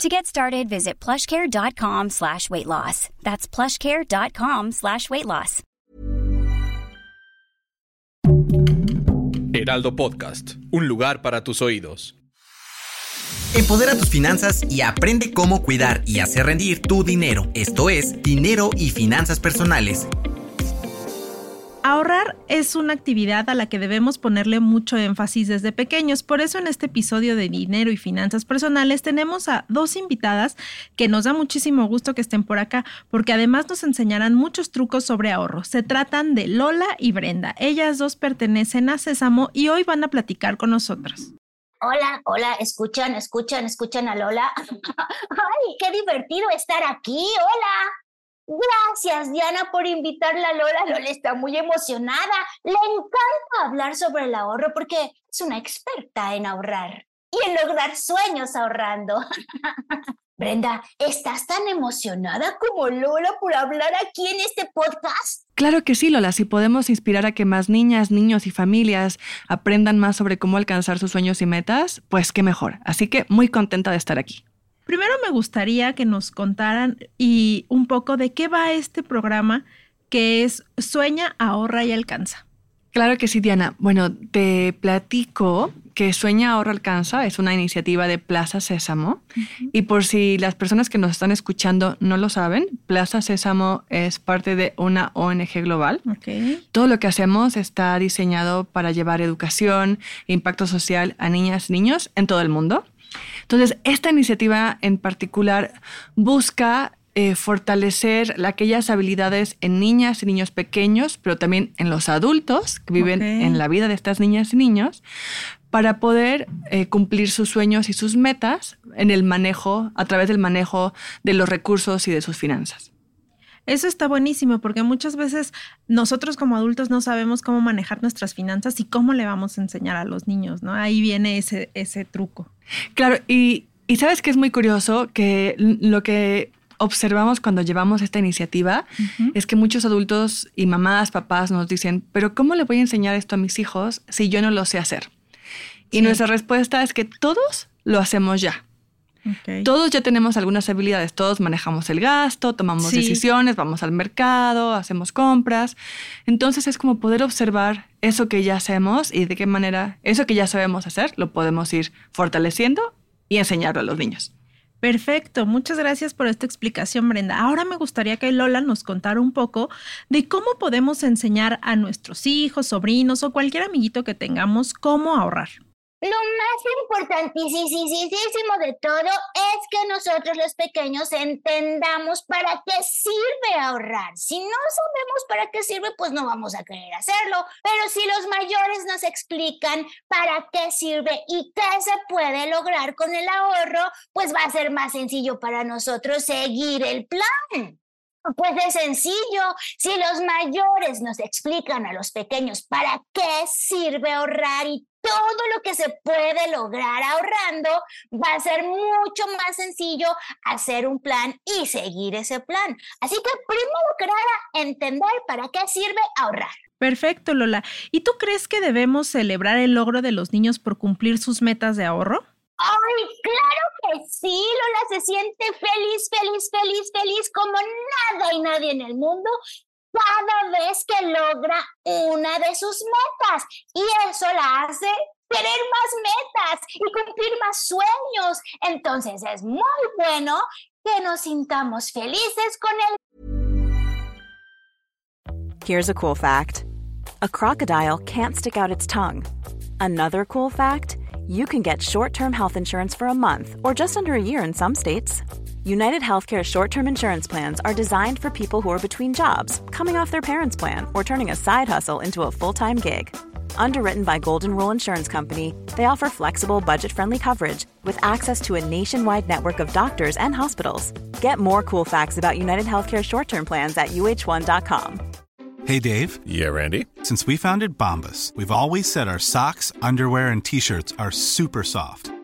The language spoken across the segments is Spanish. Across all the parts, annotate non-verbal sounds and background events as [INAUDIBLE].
To get started, visit plushcare.com slash weight loss. That's plushcare.com slash weight loss. Heraldo Podcast, un lugar para tus oídos. Empodera tus finanzas y aprende cómo cuidar y hacer rendir tu dinero. Esto es Dinero y Finanzas Personales Ahorrar es una actividad a la que debemos ponerle mucho énfasis desde pequeños. Por eso en este episodio de Dinero y Finanzas Personales tenemos a dos invitadas que nos da muchísimo gusto que estén por acá, porque además nos enseñarán muchos trucos sobre ahorro. Se tratan de Lola y Brenda. Ellas dos pertenecen a Sésamo y hoy van a platicar con nosotros. Hola, hola, escuchan, escuchan, escuchan a Lola. [LAUGHS] ¡Ay, qué divertido estar aquí! ¡Hola! Gracias, Diana, por invitarla a Lola. Lola está muy emocionada. Le encanta hablar sobre el ahorro porque es una experta en ahorrar y en lograr sueños ahorrando. [LAUGHS] Brenda, ¿estás tan emocionada como Lola por hablar aquí en este podcast? Claro que sí, Lola. Si podemos inspirar a que más niñas, niños y familias aprendan más sobre cómo alcanzar sus sueños y metas, pues qué mejor. Así que muy contenta de estar aquí. Primero me gustaría que nos contaran y un poco de qué va este programa que es Sueña, ahorra y alcanza. Claro que sí, Diana. Bueno, te platico que Sueña, ahorra, alcanza es una iniciativa de Plaza Sésamo. Y por si las personas que nos están escuchando no lo saben, Plaza Sésamo es parte de una ONG global. Todo lo que hacemos está diseñado para llevar educación e impacto social a niñas y niños en todo el mundo. Entonces, esta iniciativa en particular busca eh, fortalecer aquellas habilidades en niñas y niños pequeños, pero también en los adultos que viven en la vida de estas niñas y niños, para poder eh, cumplir sus sueños y sus metas en el manejo, a través del manejo de los recursos y de sus finanzas. Eso está buenísimo porque muchas veces nosotros como adultos no sabemos cómo manejar nuestras finanzas y cómo le vamos a enseñar a los niños, ¿no? Ahí viene ese, ese truco. Claro, y, sabes que es muy curioso que lo que observamos cuando llevamos esta iniciativa es que muchos adultos y mamás, papás nos dicen, pero ¿cómo le voy a enseñar esto a mis hijos si yo no lo sé hacer? Y nuestra respuesta es que todos lo hacemos ya. Todos ya tenemos algunas habilidades, todos manejamos el gasto, tomamos decisiones, vamos al mercado, hacemos compras. Entonces es como poder observar eso que ya hacemos y de qué manera eso que ya sabemos hacer lo podemos ir fortaleciendo y enseñarlo a los niños. Perfecto, muchas gracias por esta explicación, Brenda. Ahora me gustaría que Lola nos contara un poco de cómo podemos enseñar a nuestros hijos, sobrinos o cualquier amiguito que tengamos cómo ahorrar. Lo más importantísimo de todo es que nosotros los pequeños entendamos para qué sirve ahorrar. Si no sabemos para qué sirve, pues no vamos a querer hacerlo. Pero si los mayores nos explican para qué sirve y qué se puede lograr con el ahorro, pues va a ser más sencillo para nosotros seguir el plan. Pues es sencillo. Si los mayores nos explican a los pequeños para qué sirve ahorrar y todo lo que se puede lograr ahorrando, va a ser mucho más sencillo hacer un plan y seguir ese plan. Así que primero que nada, entender para qué sirve ahorrar. Perfecto, Lola. ¿Y tú crees que debemos celebrar el logro de los niños por cumplir sus metas de ahorro? ¡Ay, claro que sí! Lola se siente feliz, feliz, feliz, feliz como nada y nadie en el mundo cada vez que logra una de sus metas y eso la hace tener más metas y cumplir más sueños. Entonces es muy bueno que nos sintamos felices con él. Here's a cool fact. A crocodile can't stick out its tongue. Another cool fact, you can get short-term health insurance for a month or just under a year in some states. United Healthcare short term insurance plans are designed for people who are between jobs, coming off their parents' plan, or turning a side hustle into a full time gig. Underwritten by Golden Rule Insurance Company, they offer flexible, budget friendly coverage with access to a nationwide network of doctors and hospitals. Get more cool facts about United Healthcare short term plans at uh1.com. Hey, Dave. Yeah, Randy. Since we founded Bombus, we've always said our socks, underwear, and t shirts are super soft.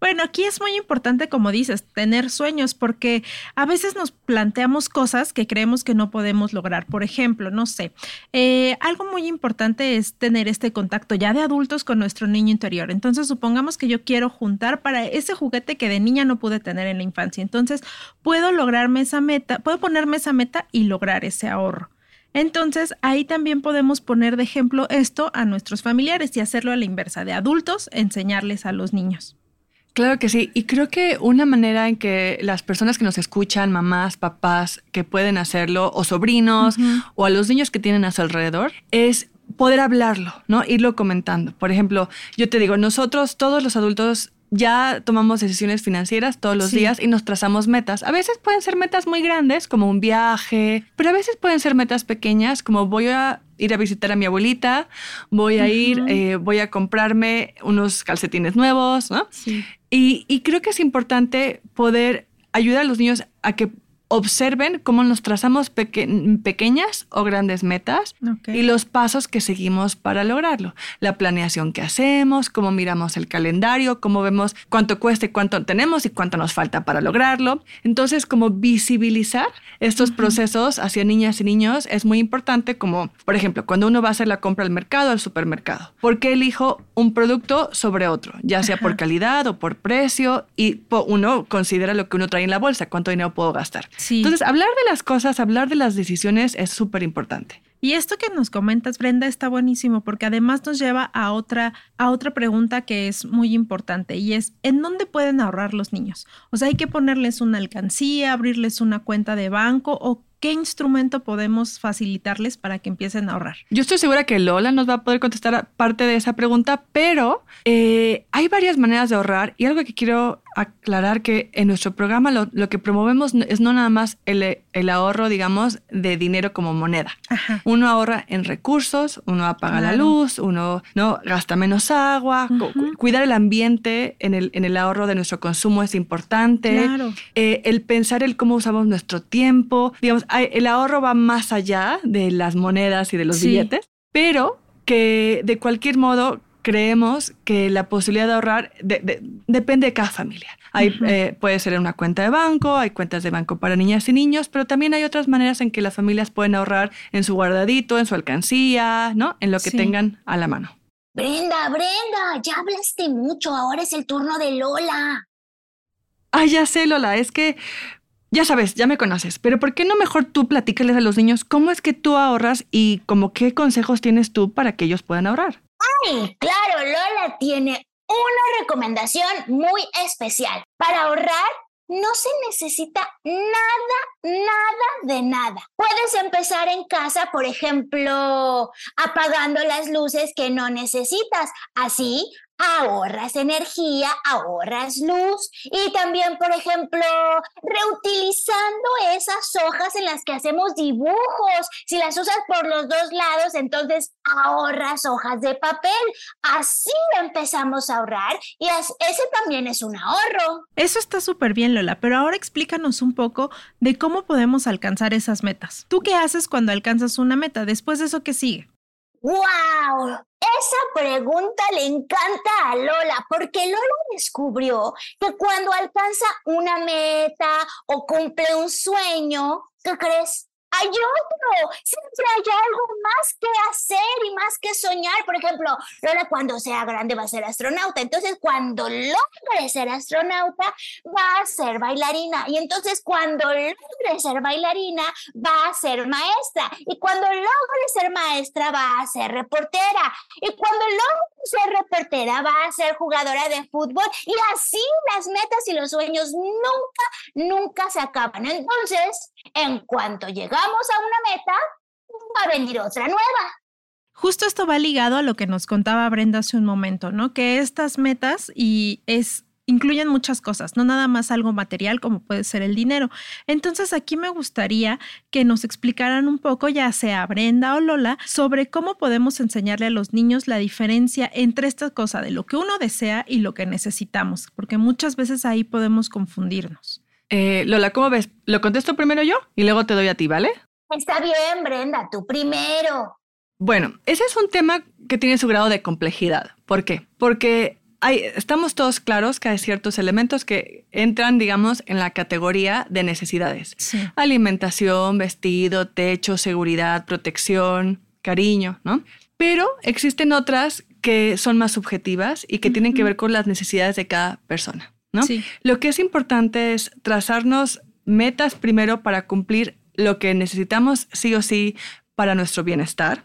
Bueno, aquí es muy importante, como dices, tener sueños, porque a veces nos planteamos cosas que creemos que no podemos lograr. Por ejemplo, no sé, eh, algo muy importante es tener este contacto ya de adultos con nuestro niño interior. Entonces, supongamos que yo quiero juntar para ese juguete que de niña no pude tener en la infancia. Entonces, puedo lograrme esa meta, puedo ponerme esa meta y lograr ese ahorro. Entonces, ahí también podemos poner de ejemplo esto a nuestros familiares y hacerlo a la inversa, de adultos, enseñarles a los niños. Claro que sí. Y creo que una manera en que las personas que nos escuchan, mamás, papás, que pueden hacerlo, o sobrinos, o a los niños que tienen a su alrededor, es poder hablarlo, ¿no? Irlo comentando. Por ejemplo, yo te digo, nosotros, todos los adultos, ya tomamos decisiones financieras todos los días y nos trazamos metas. A veces pueden ser metas muy grandes, como un viaje, pero a veces pueden ser metas pequeñas, como voy a ir a visitar a mi abuelita, voy a ir, eh, voy a comprarme unos calcetines nuevos, ¿no? Sí. Y, y creo que es importante poder ayudar a los niños a que observen cómo nos trazamos pequeñas o grandes metas y los pasos que seguimos para lograrlo. La planeación que hacemos, cómo miramos el calendario, cómo vemos cuánto cuesta y cuánto tenemos y cuánto nos falta para lograrlo. Entonces, como visibilizar estos procesos hacia niñas y niños es muy importante, como por ejemplo, cuando uno va a hacer la compra al mercado, al supermercado. ¿Por qué elijo un producto sobre otro? Ya sea por calidad o por precio y uno considera lo que uno trae en la bolsa, cuánto dinero puedo gastar. Sí. Entonces, hablar de las cosas, hablar de las decisiones es súper importante. Y esto que nos comentas, Brenda, está buenísimo porque además nos lleva a otra, a otra pregunta que es muy importante y es, ¿en dónde pueden ahorrar los niños? O sea, hay que ponerles una alcancía, abrirles una cuenta de banco o qué instrumento podemos facilitarles para que empiecen a ahorrar. Yo estoy segura que Lola nos va a poder contestar parte de esa pregunta, pero eh, hay varias maneras de ahorrar y algo que quiero aclarar que en nuestro programa lo, lo que promovemos es no nada más el, el ahorro, digamos, de dinero como moneda. Ajá. Uno ahorra en recursos, uno apaga la luz, uno no gasta menos agua, cu- cuidar el ambiente en el, en el ahorro de nuestro consumo es importante. Claro. Eh, el pensar el cómo usamos nuestro tiempo, digamos, el ahorro va más allá de las monedas y de los Sí. billetes, pero que de cualquier modo creemos que la posibilidad de ahorrar de- de- depende de cada familia. Hay, eh, puede ser en una cuenta de banco, hay cuentas de banco para niñas y niños, pero también hay otras maneras en que las familias pueden ahorrar en su guardadito, en su alcancía, ¿no? En lo que Sí. tengan a la mano. Brenda, Brenda, ya hablaste mucho, ahora es el turno de Lola. Ah, ya sé, Lola, es que ya sabes, ya me conoces, pero ¿por qué no mejor tú platícales a los niños cómo es que tú ahorras y como qué consejos tienes tú para que ellos puedan ahorrar? Ay, claro, Lola tiene una recomendación muy especial. Para ahorrar no se necesita nada, nada de nada. Puedes empezar en casa, por ejemplo, apagando las luces que no necesitas. Así ahorras energía, ahorras luz y también, por ejemplo, reutilizando esas hojas en las que hacemos dibujos. Si las usas por los dos lados, entonces ahorras hojas de papel. Así empezamos a ahorrar y ese también es un ahorro. Eso está súper bien, Lola, pero ahora explícanos un poco de cómo podemos alcanzar esas metas. ¿Tú qué haces cuando alcanzas una meta? Después de eso, ¿qué sigue? ¡Wow! Esa pregunta le encanta a Lola porque Lola descubrió que cuando alcanza una meta o cumple un sueño, ¿qué crees? Hay otro, siempre hay algo más que hacer y más que soñar. Por ejemplo, Lola cuando sea grande va a ser astronauta. Entonces, cuando logre ser astronauta, va a ser bailarina. Y entonces, cuando logre ser bailarina, va a ser maestra. Y cuando logre ser maestra, va a ser reportera. Y cuando logre ser reportera, va a ser jugadora de fútbol. Y así las metas y los sueños nunca, nunca se acaban. Entonces, en cuanto llegamos a una meta, va a venir otra nueva. Justo esto va ligado a lo que nos contaba Brenda hace un momento, ¿no? Que estas metas y incluyen muchas cosas, no nada más algo material como puede ser el dinero. Entonces aquí me gustaría que nos explicaran un poco, ya sea Brenda o Lola, sobre cómo podemos enseñarle a los niños la diferencia entre esta cosa de lo que uno desea y lo que necesitamos, porque muchas veces ahí podemos confundirnos. Eh, Lola, ¿cómo ves? Lo contesto primero yo y luego te doy a ti, ¿vale? Está bien, Brenda, tú primero. Bueno, ese es un tema que tiene su grado de complejidad. ¿Por qué? Porque estamos todos claros que hay ciertos elementos que entran, digamos, en la categoría de necesidades. Alimentación, vestido, techo, seguridad, protección, cariño, ¿no? Pero existen otras que son más subjetivas y que tienen que ver con las necesidades de cada persona, ¿no? Lo que es importante es trazarnos metas primero para cumplir lo que necesitamos sí o sí para nuestro bienestar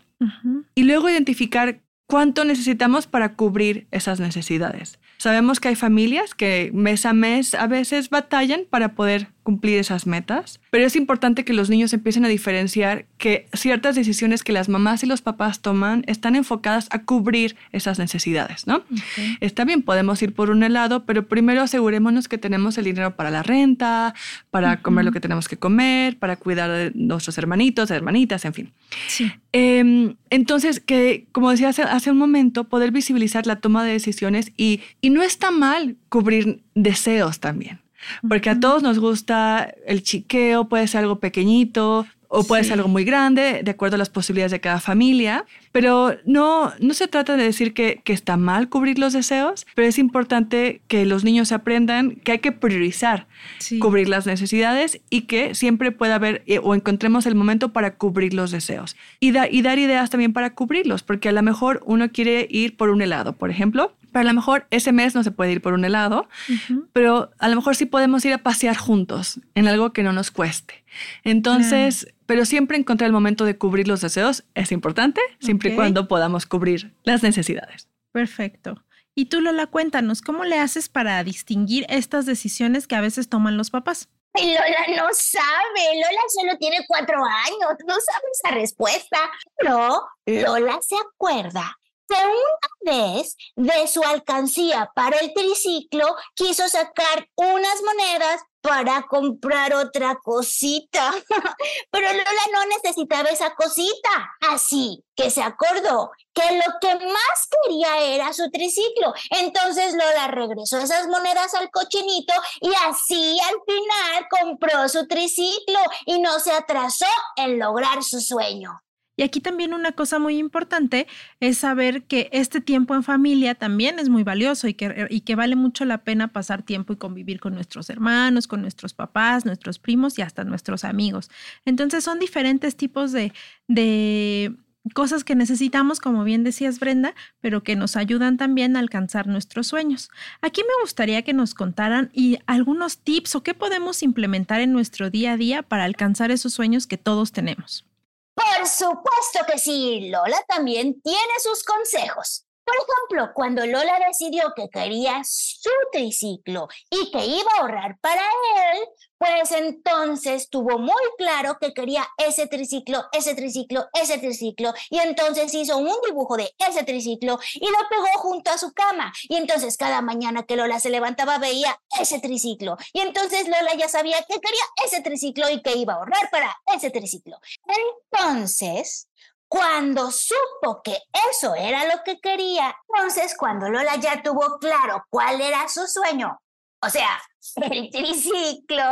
y luego identificar cuánto necesitamos para cubrir esas necesidades. Sabemos que hay familias que mes a mes a veces batallan para poder cumplir esas metas, pero es importante que los niños empiecen a diferenciar que ciertas decisiones que las mamás y los papás toman están enfocadas a cubrir esas necesidades, ¿no? Está bien, podemos ir por un helado, pero primero asegurémonos que tenemos el dinero para la renta, para comer lo que tenemos que comer, para cuidar de nuestros hermanitos, hermanitas, en fin. Em, entonces, que como decía hace, hace, un momento, poder visibilizar la toma de decisiones y, y no está mal cubrir deseos también. Porque a todos nos gusta el chiqueo, puede ser algo pequeñito o puede ser algo muy grande, de acuerdo a las posibilidades de cada familia. Pero no, no se trata de decir que, que está mal cubrir los deseos, pero es importante que los niños aprendan que hay que priorizar cubrir las necesidades y que siempre pueda haber eh, o encontremos el momento para cubrir los deseos. Y, y dar ideas también para cubrirlos, porque a lo mejor uno quiere ir por un helado, por ejemplo, pero a lo mejor ese mes no se puede ir por un helado, pero a lo mejor sí podemos ir a pasear juntos en algo que no nos cueste. Entonces, pero siempre encontrar el momento de cubrir los deseos es importante, siempre y cuando podamos cubrir las necesidades. Perfecto. Y tú, Lola, cuéntanos, ¿cómo le haces para distinguir estas decisiones que a veces toman los papás? [LAUGHS] Lola no sabe, Lola solo tiene cuatro años, no sabe esa respuesta. Pero Lola se acuerda una vez de su alcancía para el triciclo quiso sacar unas monedas para comprar otra cosita. [LAUGHS] Pero Lola no necesitaba esa cosita. Así que se acordó que lo que más quería era su triciclo. Entonces Lola regresó esas monedas al cochinito y así al final compró su triciclo y no se atrasó en lograr su sueño. Y aquí también una cosa muy importante es saber que este tiempo en familia también es muy valioso y que, y que vale mucho la pena pasar tiempo y convivir con nuestros hermanos, con nuestros papás, nuestros primos y hasta nuestros amigos. Entonces son diferentes tipos de, de cosas que necesitamos, como bien decías Brenda, pero que nos ayudan también a alcanzar nuestros sueños. Aquí me gustaría que nos contaran y algunos tips o qué podemos implementar en nuestro día a día para alcanzar esos sueños que todos tenemos. Por supuesto que sí, Lola también tiene sus consejos. Por ejemplo, cuando Lola decidió que quería su triciclo y que iba a ahorrar para él, pues entonces tuvo muy claro que quería ese triciclo, ese triciclo, ese triciclo, y entonces hizo un dibujo de ese triciclo y lo pegó junto a su cama. Y entonces cada mañana que Lola se levantaba veía ese triciclo. Y entonces Lola ya sabía que quería ese triciclo y que iba a ahorrar para ese triciclo. Entonces, cuando supo que eso era lo que quería, entonces cuando Lola ya tuvo claro cuál era su sueño, o sea, el triciclo,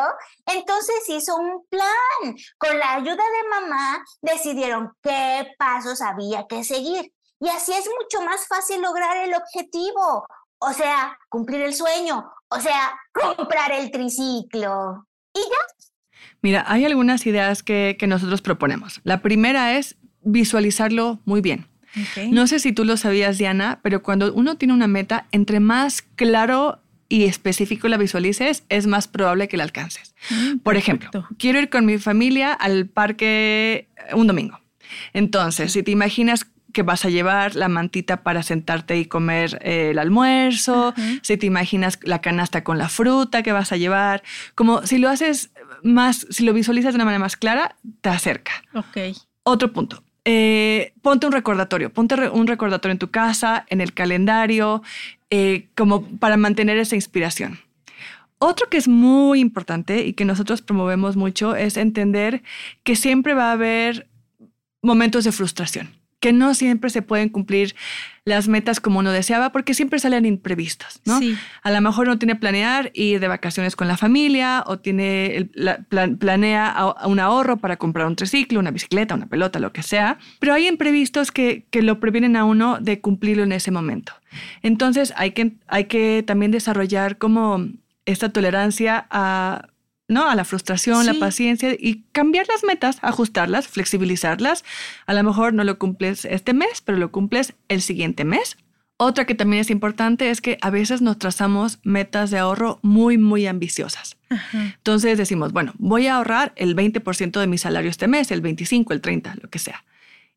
entonces hizo un plan. Con la ayuda de mamá decidieron qué pasos había que seguir. Y así es mucho más fácil lograr el objetivo. O sea, cumplir el sueño. O sea, comprar el triciclo. Y ya. Mira, hay algunas ideas que, que nosotros proponemos. La primera es visualizarlo muy bien. No sé si tú lo sabías, Diana, pero cuando uno tiene una meta, entre más claro y específico la visualices, es más probable que la alcances. Mm, Por ejemplo, quiero ir con mi familia al parque un domingo. Entonces, si te imaginas que vas a llevar la mantita para sentarte y comer eh, el almuerzo, si te imaginas la canasta con la fruta que vas a llevar, como si lo haces más, si lo visualizas de una manera más clara, te acerca. Ok. Otro punto, eh, ponte un recordatorio, ponte un recordatorio en tu casa, en el calendario, eh, como para mantener esa inspiración. Otro que es muy importante y que nosotros promovemos mucho es entender que siempre va a haber momentos de frustración que no siempre se pueden cumplir las metas como uno deseaba porque siempre salen imprevistos, ¿no? A lo mejor no tiene planear ir de vacaciones con la familia o tiene planea un ahorro para comprar un triciclo, una bicicleta, una pelota, lo que sea, pero hay imprevistos que, que lo previenen a uno de cumplirlo en ese momento. Entonces hay que, hay que también desarrollar como esta tolerancia a ¿no? A la frustración, la paciencia y cambiar las metas, ajustarlas, flexibilizarlas. A lo mejor no lo cumples este mes, pero lo cumples el siguiente mes. Otra que también es importante es que a veces nos trazamos metas de ahorro muy, muy ambiciosas. Entonces decimos, bueno, voy a ahorrar el 20% de mi salario este mes, el 25, el 30, lo que sea.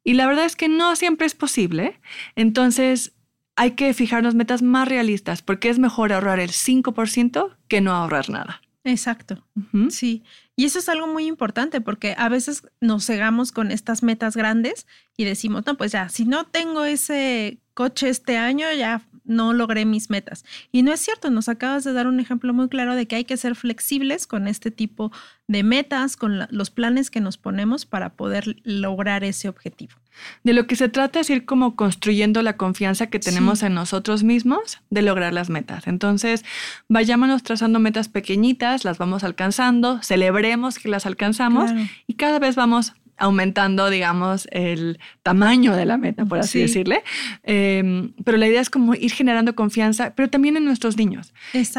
Y la verdad es que no siempre es posible. Entonces hay que fijarnos metas más realistas porque es mejor ahorrar el 5% que no ahorrar nada. Exacto. Sí. Y eso es algo muy importante porque a veces nos cegamos con estas metas grandes y decimos, no, pues ya, si no tengo ese coche este año, ya no logré mis metas. Y no es cierto, nos acabas de dar un ejemplo muy claro de que hay que ser flexibles con este tipo de metas, con los planes que nos ponemos para poder lograr ese objetivo. De lo que se trata es ir como construyendo la confianza que tenemos en nosotros mismos de lograr las metas. Entonces, vayámonos trazando metas pequeñitas, las vamos alcanzando, celebremos que las alcanzamos y cada vez vamos aumentando, digamos, el tamaño de la meta, por así decirle. Em, pero la idea es como ir generando confianza, pero también en nuestros niños.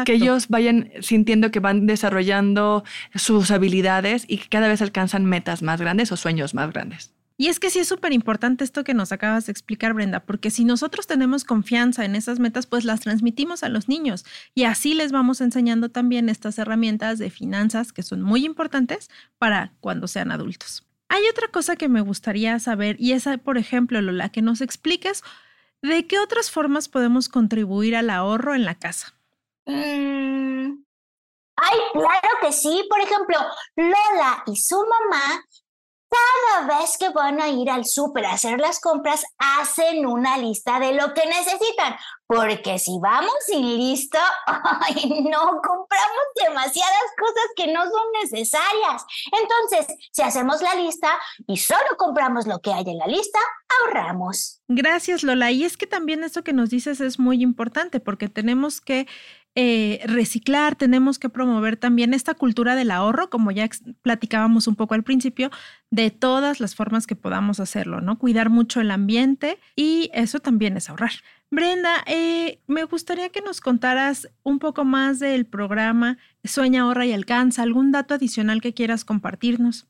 Que ellos vayan sintiendo que van desarrollando sus habilidades y que cada vez alcanzan metas más grandes o sueños más grandes. Y es que sí es súper importante esto que nos acabas de explicar, Brenda, porque si nosotros tenemos confianza en esas metas, pues las transmitimos a los niños y así les vamos enseñando también estas herramientas de finanzas que son muy importantes para cuando sean adultos. Hay otra cosa que me gustaría saber y es, por ejemplo, Lola, que nos expliques de qué otras formas podemos contribuir al ahorro en la casa. Mm, ay, claro que sí. Por ejemplo, Lola y su mamá cada vez que van a ir al súper a hacer las compras, hacen una lista de lo que necesitan. Porque si vamos sin listo, [LAUGHS] no compramos demasiadas cosas que no son necesarias. Entonces, si hacemos la lista y solo compramos lo que hay en la lista, ahorramos. Gracias, Lola. Y es que también eso que nos dices es muy importante porque tenemos que eh, reciclar, tenemos que promover también esta cultura del ahorro, como ya platicábamos un poco al principio, de todas las formas que podamos hacerlo, ¿no? Cuidar mucho el ambiente y eso también es ahorrar. Brenda, eh, me gustaría que nos contaras un poco más del programa Sueña, ahorra y alcanza, algún dato adicional que quieras compartirnos.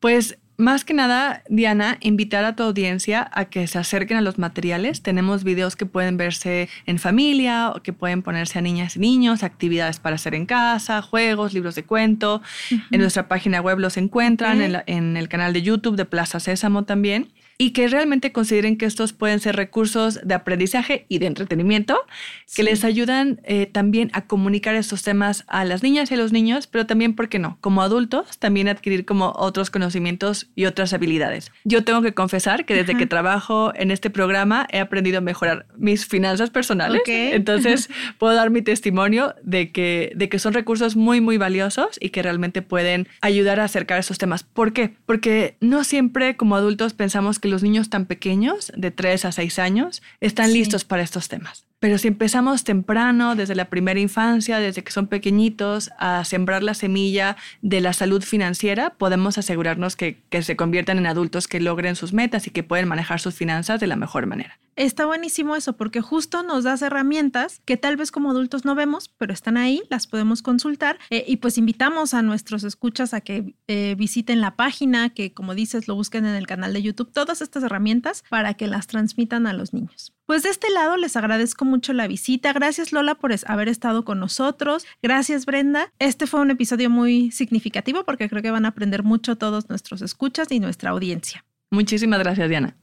Pues más que nada, Diana, invitar a tu audiencia a que se acerquen a los materiales. Tenemos videos que pueden verse en familia o que pueden ponerse a niñas y niños, actividades para hacer en casa, juegos, libros de cuento. En nuestra página web los encuentran, en, en, el canal de YouTube de Plaza Sésamo también y que realmente consideren que estos pueden ser recursos de aprendizaje y de entretenimiento que les ayudan eh, también a comunicar estos temas a las niñas y a los niños, pero también, ¿por qué no? Como adultos, también adquirir como otros conocimientos y otras habilidades. Yo tengo que confesar que desde que trabajo en este programa he aprendido a mejorar mis finanzas personales. Entonces, [LAUGHS] puedo dar mi testimonio de que, de que son recursos muy, muy valiosos y que realmente pueden ayudar a acercar esos temas. ¿Por qué? Porque no siempre como adultos pensamos que los niños tan pequeños, de 3 a 6 años, están listos para estos temas. Pero si empezamos temprano, desde la primera infancia, desde que son pequeñitos, a sembrar la semilla de la salud financiera, podemos asegurarnos que, que se conviertan en adultos que logren sus metas y que pueden manejar sus finanzas de la mejor manera. Está buenísimo eso, porque justo nos das herramientas que tal vez como adultos no vemos, pero están ahí, las podemos consultar. Eh, y pues invitamos a nuestros escuchas a que eh, visiten la página, que como dices, lo busquen en el canal de YouTube, todas estas herramientas para que las transmitan a los niños. Pues de este lado les agradezco mucho la visita. Gracias Lola por haber estado con nosotros. Gracias Brenda. Este fue un episodio muy significativo porque creo que van a aprender mucho todos nuestros escuchas y nuestra audiencia. Muchísimas gracias Diana.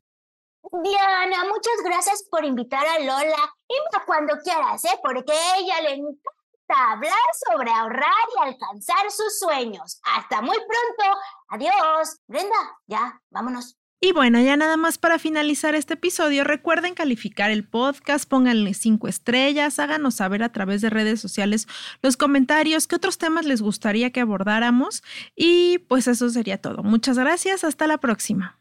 Diana, muchas gracias por invitar a Lola. Invita cuando quieras, ¿eh? Porque a ella le encanta hablar sobre ahorrar y alcanzar sus sueños. Hasta muy pronto. Adiós. Brenda, ya, vámonos. Y bueno, ya nada más para finalizar este episodio, recuerden calificar el podcast, pónganle cinco estrellas, háganos saber a través de redes sociales los comentarios, qué otros temas les gustaría que abordáramos y pues eso sería todo. Muchas gracias, hasta la próxima.